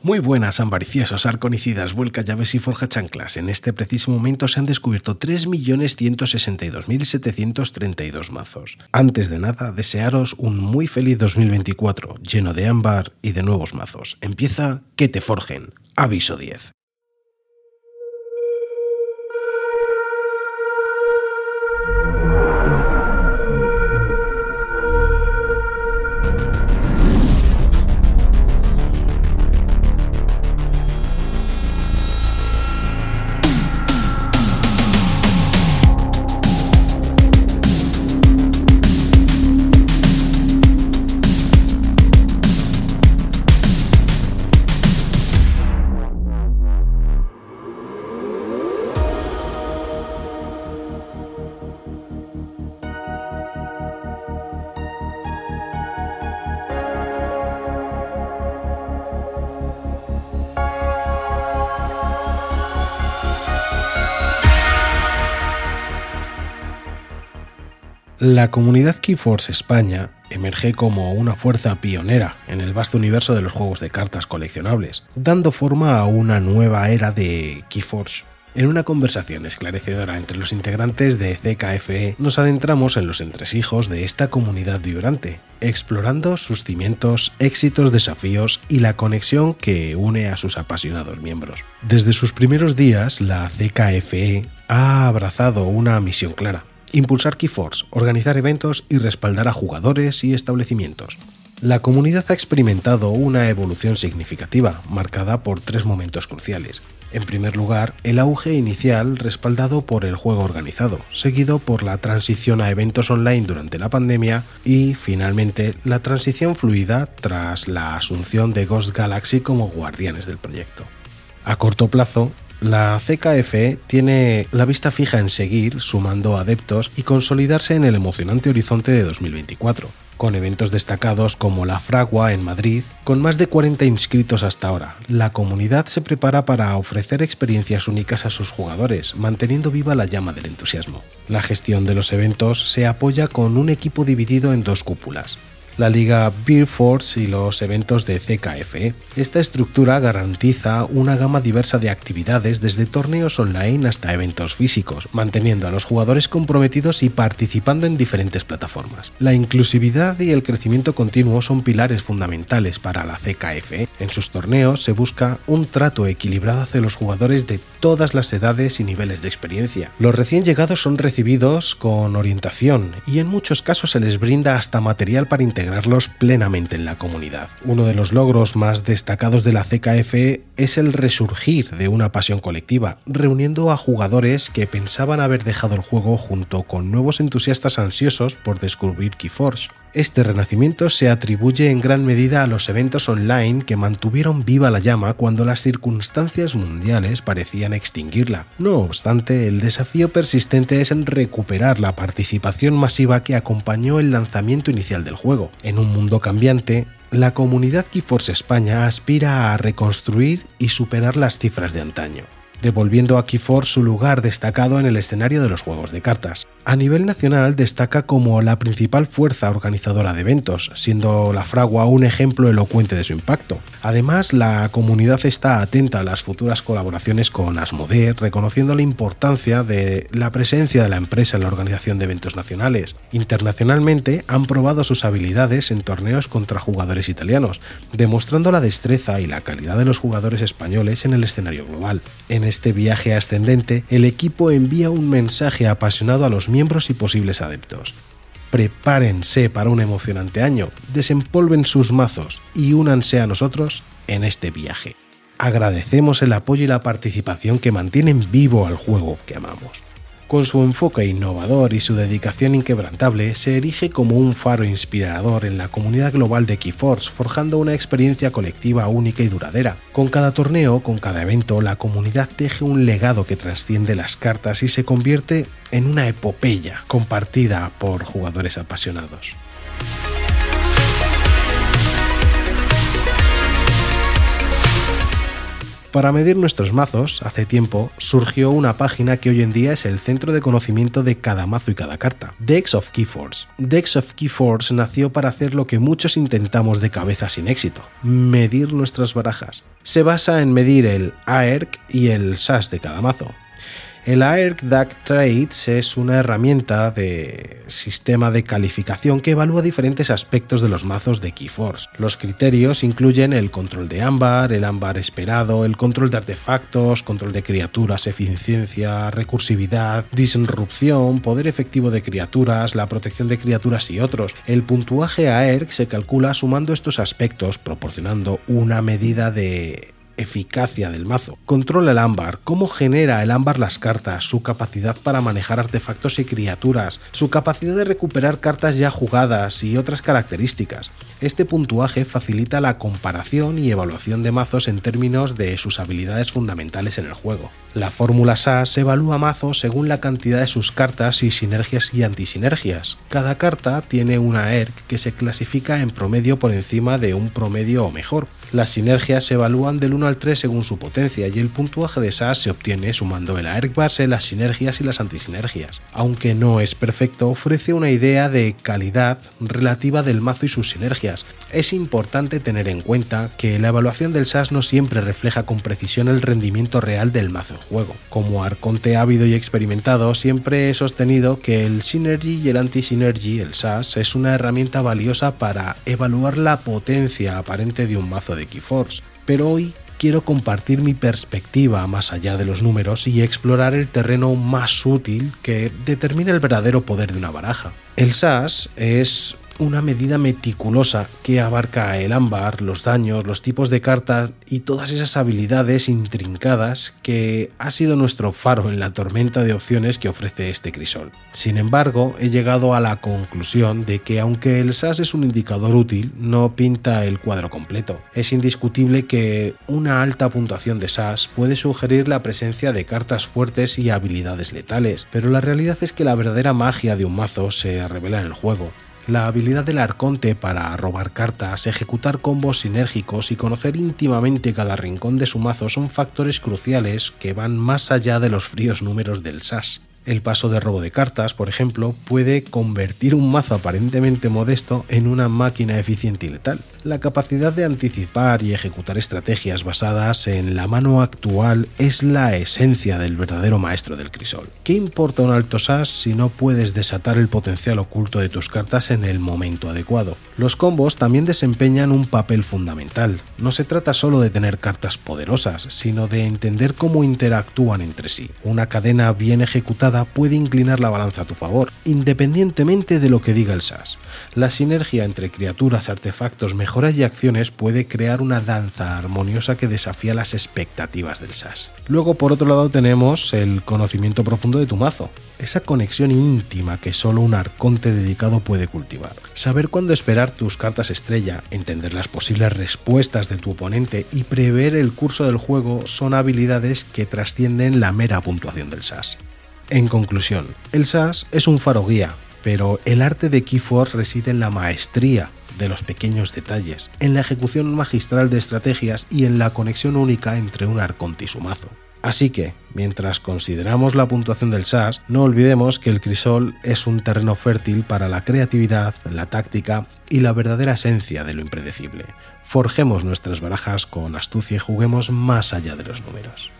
Muy buenas, ambariciosos, arconicidas, vuelca llaves y forja chanclas. En este preciso momento se han descubierto 3.162.732 mazos. Antes de nada, desearos un muy feliz 2024, lleno de ámbar y de nuevos mazos. Empieza que te forjen. Aviso 10. La comunidad Keyforce España emerge como una fuerza pionera en el vasto universo de los juegos de cartas coleccionables, dando forma a una nueva era de Keyforge. En una conversación esclarecedora entre los integrantes de CKFE nos adentramos en los entresijos de esta comunidad vibrante, explorando sus cimientos, éxitos, desafíos y la conexión que une a sus apasionados miembros. Desde sus primeros días, la CKFE ha abrazado una misión clara, impulsar Keyforce, organizar eventos y respaldar a jugadores y establecimientos. La comunidad ha experimentado una evolución significativa, marcada por tres momentos cruciales. En primer lugar, el auge inicial respaldado por el juego organizado, seguido por la transición a eventos online durante la pandemia y, finalmente, la transición fluida tras la asunción de Ghost Galaxy como guardianes del proyecto. A corto plazo, la CKF tiene la vista fija en seguir sumando adeptos y consolidarse en el emocionante horizonte de 2024, con eventos destacados como la Fragua en Madrid, con más de 40 inscritos hasta ahora. La comunidad se prepara para ofrecer experiencias únicas a sus jugadores, manteniendo viva la llama del entusiasmo. La gestión de los eventos se apoya con un equipo dividido en dos cúpulas, la liga Beer Force y los eventos de CKF. Esta estructura garantiza una gama diversa de actividades desde torneos online hasta eventos físicos, manteniendo a los jugadores comprometidos y participando en diferentes plataformas. La inclusividad y el crecimiento continuo son pilares fundamentales para la CKF. En sus torneos se busca un trato equilibrado hacia los jugadores de todas las edades y niveles de experiencia. Los recién llegados son recibidos con orientación y en muchos casos se les brinda hasta material para integrar plenamente en la comunidad. Uno de los logros más destacados de la CKF es el resurgir de una pasión colectiva, reuniendo a jugadores que pensaban haber dejado el juego junto con nuevos entusiastas ansiosos por descubrir Keyforge. Este renacimiento se atribuye en gran medida a los eventos online que mantuvieron viva la llama cuando las circunstancias mundiales parecían extinguirla. No obstante, el desafío persistente es en recuperar la participación masiva que acompañó el lanzamiento inicial del juego. En un mundo cambiante, la comunidad Keyforce España aspira a reconstruir y superar las cifras de antaño devolviendo a Keyforce su lugar destacado en el escenario de los juegos de cartas. A nivel nacional destaca como la principal fuerza organizadora de eventos, siendo la Fragua un ejemplo elocuente de su impacto. Además, la comunidad está atenta a las futuras colaboraciones con Asmodee, reconociendo la importancia de la presencia de la empresa en la organización de eventos nacionales. Internacionalmente han probado sus habilidades en torneos contra jugadores italianos, demostrando la destreza y la calidad de los jugadores españoles en el escenario global. Este viaje ascendente, el equipo envía un mensaje apasionado a los miembros y posibles adeptos. Prepárense para un emocionante año, desempolven sus mazos y únanse a nosotros en este viaje. Agradecemos el apoyo y la participación que mantienen vivo al juego que amamos. Con su enfoque innovador y su dedicación inquebrantable, se erige como un faro inspirador en la comunidad global de Keyforce, forjando una experiencia colectiva única y duradera. Con cada torneo, con cada evento, la comunidad teje un legado que trasciende las cartas y se convierte en una epopeya compartida por jugadores apasionados. Para medir nuestros mazos, hace tiempo surgió una página que hoy en día es el centro de conocimiento de cada mazo y cada carta, Dex of Keyforce. Dex of Keyforce nació para hacer lo que muchos intentamos de cabeza sin éxito, medir nuestras barajas. Se basa en medir el AERC y el SAS de cada mazo, el AERC DAC Trades es una herramienta de sistema de calificación que evalúa diferentes aspectos de los mazos de Keyforce. Los criterios incluyen el control de ámbar, el ámbar esperado, el control de artefactos, control de criaturas, eficiencia, recursividad, disrupción, poder efectivo de criaturas, la protección de criaturas y otros. El puntuaje AERC se calcula sumando estos aspectos, proporcionando una medida de eficacia del mazo. Controla el ámbar, cómo genera el ámbar las cartas, su capacidad para manejar artefactos y criaturas, su capacidad de recuperar cartas ya jugadas y otras características. Este puntuaje facilita la comparación y evaluación de mazos en términos de sus habilidades fundamentales en el juego. La fórmula SAS evalúa mazos según la cantidad de sus cartas y sinergias y antisinergias. Cada carta tiene una ERC que se clasifica en promedio por encima de un promedio o mejor. Las sinergias se evalúan del 1 al 3 según su potencia y el puntuaje de SAS se obtiene sumando el AERC las sinergias y las antisinergias. Aunque no es perfecto, ofrece una idea de calidad relativa del mazo y sus sinergias. Es importante tener en cuenta que la evaluación del SAS no siempre refleja con precisión el rendimiento real del mazo en juego. Como arconte ávido y experimentado, siempre he sostenido que el Synergy y el Anti-Synergy, el SAS, es una herramienta valiosa para evaluar la potencia aparente de un mazo de Keyforce. Pero hoy quiero compartir mi perspectiva más allá de los números y explorar el terreno más útil que determina el verdadero poder de una baraja. El SAS es una medida meticulosa que abarca el ámbar, los daños, los tipos de cartas y todas esas habilidades intrincadas que ha sido nuestro faro en la tormenta de opciones que ofrece este crisol. Sin embargo, he llegado a la conclusión de que aunque el SAS es un indicador útil, no pinta el cuadro completo. Es indiscutible que una alta puntuación de SAS puede sugerir la presencia de cartas fuertes y habilidades letales, pero la realidad es que la verdadera magia de un mazo se revela en el juego. La habilidad del arconte para robar cartas, ejecutar combos sinérgicos y conocer íntimamente cada rincón de su mazo son factores cruciales que van más allá de los fríos números del SAS. El paso de robo de cartas, por ejemplo, puede convertir un mazo aparentemente modesto en una máquina eficiente y letal. La capacidad de anticipar y ejecutar estrategias basadas en la mano actual es la esencia del verdadero maestro del crisol. ¿Qué importa un alto SAS si no puedes desatar el potencial oculto de tus cartas en el momento adecuado? Los combos también desempeñan un papel fundamental. No se trata solo de tener cartas poderosas, sino de entender cómo interactúan entre sí. Una cadena bien ejecutada puede inclinar la balanza a tu favor, independientemente de lo que diga el SAS. La sinergia entre criaturas, artefactos, mejoras y acciones puede crear una danza armoniosa que desafía las expectativas del SAS. Luego, por otro lado, tenemos el conocimiento profundo de tu mazo, esa conexión íntima que solo un arconte dedicado puede cultivar. Saber cuándo esperar tus cartas estrella, entender las posibles respuestas de tu oponente y prever el curso del juego son habilidades que trascienden la mera puntuación del SAS. En conclusión, el SAS es un faro guía, pero el arte de Keyforce reside en la maestría de los pequeños detalles, en la ejecución magistral de estrategias y en la conexión única entre un arconte y su mazo. Así que, mientras consideramos la puntuación del SAS, no olvidemos que el crisol es un terreno fértil para la creatividad, la táctica y la verdadera esencia de lo impredecible. Forjemos nuestras barajas con astucia y juguemos más allá de los números.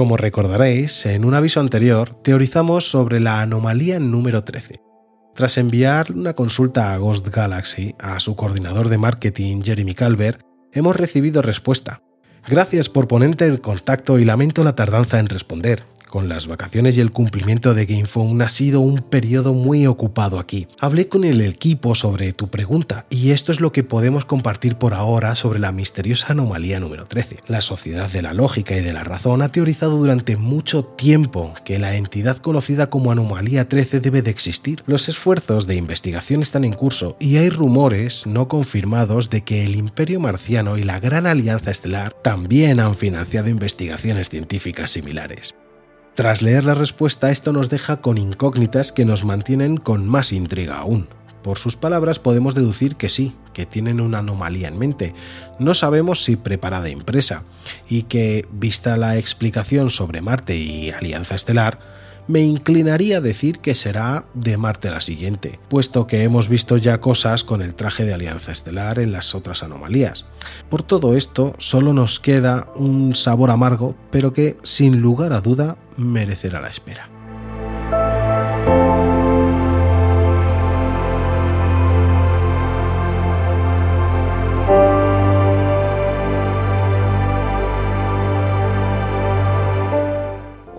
Como recordaréis, en un aviso anterior teorizamos sobre la anomalía número 13. Tras enviar una consulta a Ghost Galaxy a su coordinador de marketing Jeremy Calvert, hemos recibido respuesta. Gracias por ponerte en contacto y lamento la tardanza en responder. Con las vacaciones y el cumplimiento de GamePhone ha sido un periodo muy ocupado aquí. Hablé con el equipo sobre tu pregunta y esto es lo que podemos compartir por ahora sobre la misteriosa anomalía número 13. La Sociedad de la Lógica y de la Razón ha teorizado durante mucho tiempo que la entidad conocida como anomalía 13 debe de existir. Los esfuerzos de investigación están en curso y hay rumores no confirmados de que el Imperio Marciano y la Gran Alianza Estelar también han financiado investigaciones científicas similares. Tras leer la respuesta, esto nos deja con incógnitas que nos mantienen con más intriga aún. Por sus palabras podemos deducir que sí, que tienen una anomalía en mente. No sabemos si preparada impresa, y que, vista la explicación sobre Marte y Alianza Estelar, me inclinaría a decir que será de Marte la siguiente, puesto que hemos visto ya cosas con el traje de Alianza Estelar en las otras anomalías. Por todo esto, solo nos queda un sabor amargo, pero que, sin lugar a duda, merecerá la espera.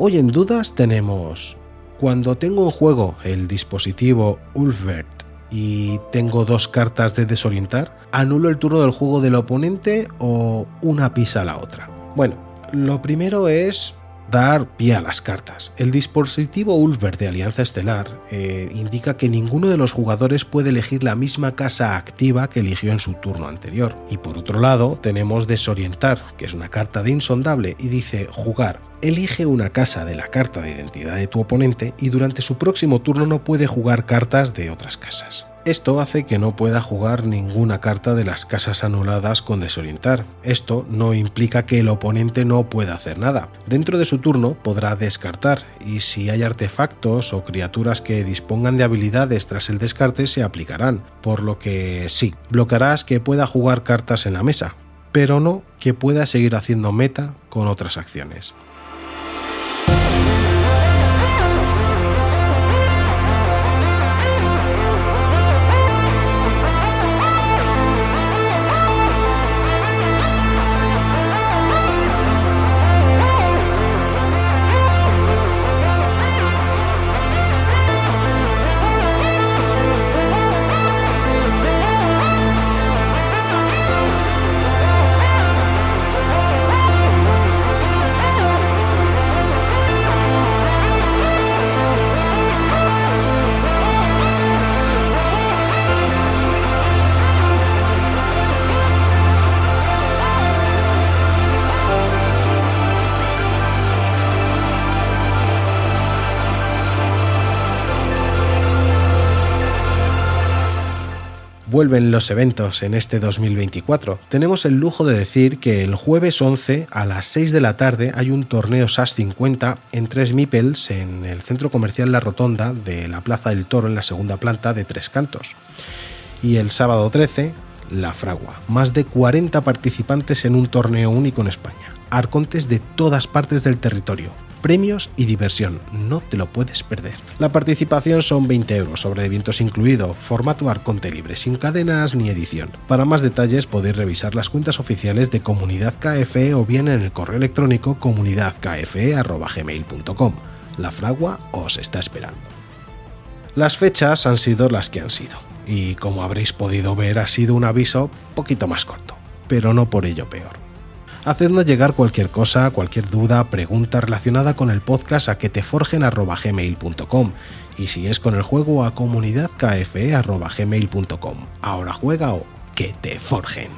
Hoy en dudas tenemos, cuando tengo en juego el dispositivo Ulfbert y tengo dos cartas de desorientar, anulo el turno del juego del oponente o una pisa a la otra. Bueno, lo primero es dar pie a las cartas. El dispositivo Ulfbert de Alianza Estelar eh, indica que ninguno de los jugadores puede elegir la misma casa activa que eligió en su turno anterior. Y por otro lado, tenemos Desorientar, que es una carta de insondable y dice jugar elige una casa de la carta de identidad de tu oponente y durante su próximo turno no puede jugar cartas de otras casas. Esto hace que no pueda jugar ninguna carta de las casas anuladas con desorientar. Esto no implica que el oponente no pueda hacer nada. Dentro de su turno podrá descartar y si hay artefactos o criaturas que dispongan de habilidades tras el descarte se aplicarán, por lo que sí, bloquearás que pueda jugar cartas en la mesa, pero no que pueda seguir haciendo meta con otras acciones. Vuelven los eventos en este 2024. Tenemos el lujo de decir que el jueves 11 a las 6 de la tarde hay un torneo SAS 50 en tres Mipels en el centro comercial La Rotonda de la Plaza del Toro en la segunda planta de Tres Cantos. Y el sábado 13, La Fragua. Más de 40 participantes en un torneo único en España. Arcontes de todas partes del territorio premios y diversión. No te lo puedes perder. La participación son 20 euros, sobre vientos incluido, formato Arconte libre, sin cadenas ni edición. Para más detalles podéis revisar las cuentas oficiales de Comunidad KFE o bien en el correo electrónico comunidadkfe.gmail.com. La fragua os está esperando. Las fechas han sido las que han sido, y como habréis podido ver ha sido un aviso poquito más corto, pero no por ello peor. Hacednos llegar cualquier cosa, cualquier duda, pregunta relacionada con el podcast a que te forjen@gmail.com y si es con el juego a comunidadkfe.gmail.com. Ahora juega o que te forjen.